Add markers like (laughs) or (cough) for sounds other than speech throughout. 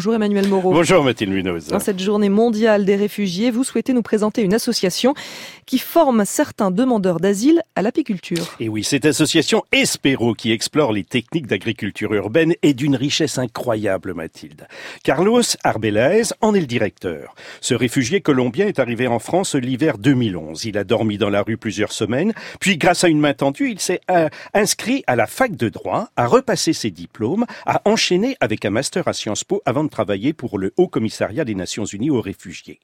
Bonjour Emmanuel Moreau. Bonjour Mathilde Munoz. Dans cette journée mondiale des réfugiés, vous souhaitez nous présenter une association qui forme certains demandeurs d'asile à l'apiculture. Et oui, cette association Espero qui explore les techniques d'agriculture urbaine est d'une richesse incroyable, Mathilde. Carlos Arbelaez en est le directeur. Ce réfugié colombien est arrivé en France l'hiver 2011. Il a dormi dans la rue plusieurs semaines, puis grâce à une main tendue, il s'est euh, inscrit à la fac de droit, a repassé ses diplômes, a enchaîné avec un master à Sciences Po avant de travailler pour le Haut Commissariat des Nations Unies aux réfugiés.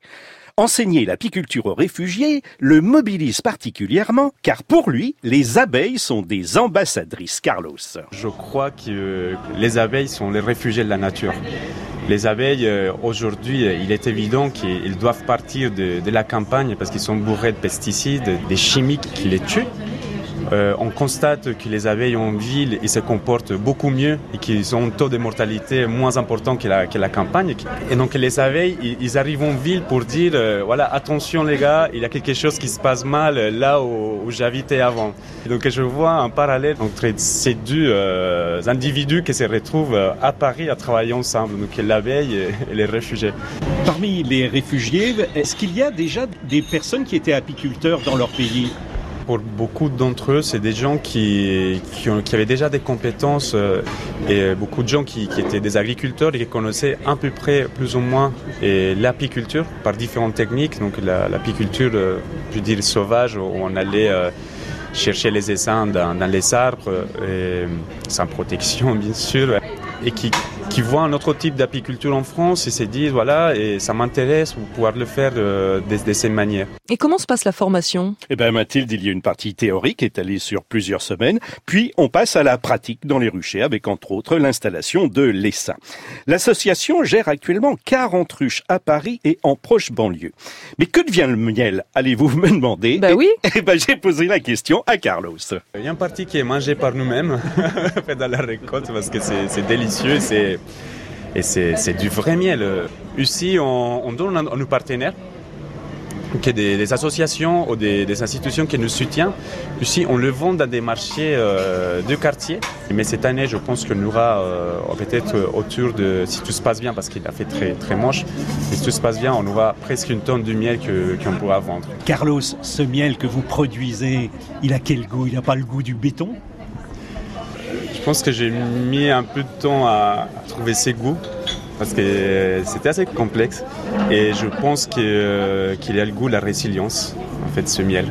Enseigner l'apiculture aux réfugiés le mobilise particulièrement car pour lui, les abeilles sont des ambassadrices. Carlos. Je crois que les abeilles sont les réfugiés de la nature. Les abeilles, euh, aujourd'hui, il est évident qu'ils doivent partir de, de la campagne parce qu'ils sont bourrés de pesticides, des chimiques qui les tuent. Euh, on constate que les abeilles en ville ils se comportent beaucoup mieux et qu'ils ont un taux de mortalité moins important que la, campagne. Et donc les abeilles, ils, arrivent en ville pour dire euh, voilà attention les gars, il y a quelque chose qui se passe mal là où, j'habitais avant. Et donc je vois un parallèle entre ces deux euh, individus qui se retrouvent à Paris à travailler ensemble, donc l'abeille et les réfugiés. Parmi les réfugiés, est-ce qu'il y a déjà des personnes qui étaient apiculteurs dans leur pays? Pour beaucoup d'entre eux, c'est des gens qui, qui, avaient déjà des compétences euh, et beaucoup de gens qui, étaient des agriculteurs et qui connaissaient à peu près plus ou moins l'apiculture par différentes techniques. Donc l'apiculture, la, euh, je dire, sauvage, où on allait euh, chercher les essaims dans, les arbres, sans protection (laughs) bien sûr, et qui qui voient un autre type d'apiculture en France et se disent voilà et ça m'intéresse de pouvoir le faire euh, de, de, cette manière. Et comment se passe la formation? Eh bien Mathilde, il y a une partie théorique étalée sur plusieurs semaines, puis on passe à la pratique dans les ruchers avec entre autres l'installation de l'essaim. L'association gère actuellement 40 ruches à Paris et en proche banlieue. Mais que devient le miel? Allez-vous me demander? Bah oui. (laughs) Eh ben j'ai posé la question à Carlos. Il y a une partie qui est mangée par nous-mêmes (laughs) dans la récolte parce que c'est délicieux, c'est et c'est du vrai miel. Ici, on, on donne à nos partenaires que des, des, associations ou des, institutions qui nous soutiennent. Ici, on le vend dans des marchés euh, de quartier. Mais cette année, je pense qu'on aura euh, peut-être autour de, si tout se passe bien, parce qu'il a fait très, très moche, si tout se passe bien, on aura presque une tonne de miel qu'on qu pourra vendre. Carlos, ce miel que vous produisez, il a quel goût? Il n'a pas le goût du béton? Pense que j'ai mis un peu de temps à trouver ses goûts parce que c'était assez complexe et je pense qu'il qu a le goût de la résilience en fait ce miel.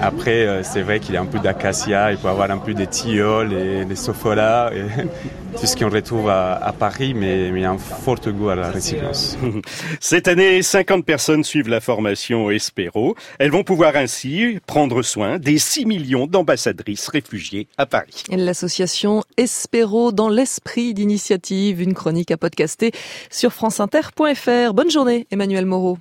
Après, c'est vrai qu'il y a un peu d'acacia, il peut avoir un peu des tilleuls et des sofolas, et (laughs) tout ce qu'on retrouve à, à, Paris, mais, mais il y a un fort goût à la résilience. (laughs) Cette année, 50 personnes suivent la formation Espero. Elles vont pouvoir ainsi prendre soin des 6 millions d'ambassadrices réfugiées à Paris. L'association Espero dans l'esprit d'initiative, une chronique à podcaster sur franceinter.fr. Bonne journée, Emmanuel Moreau.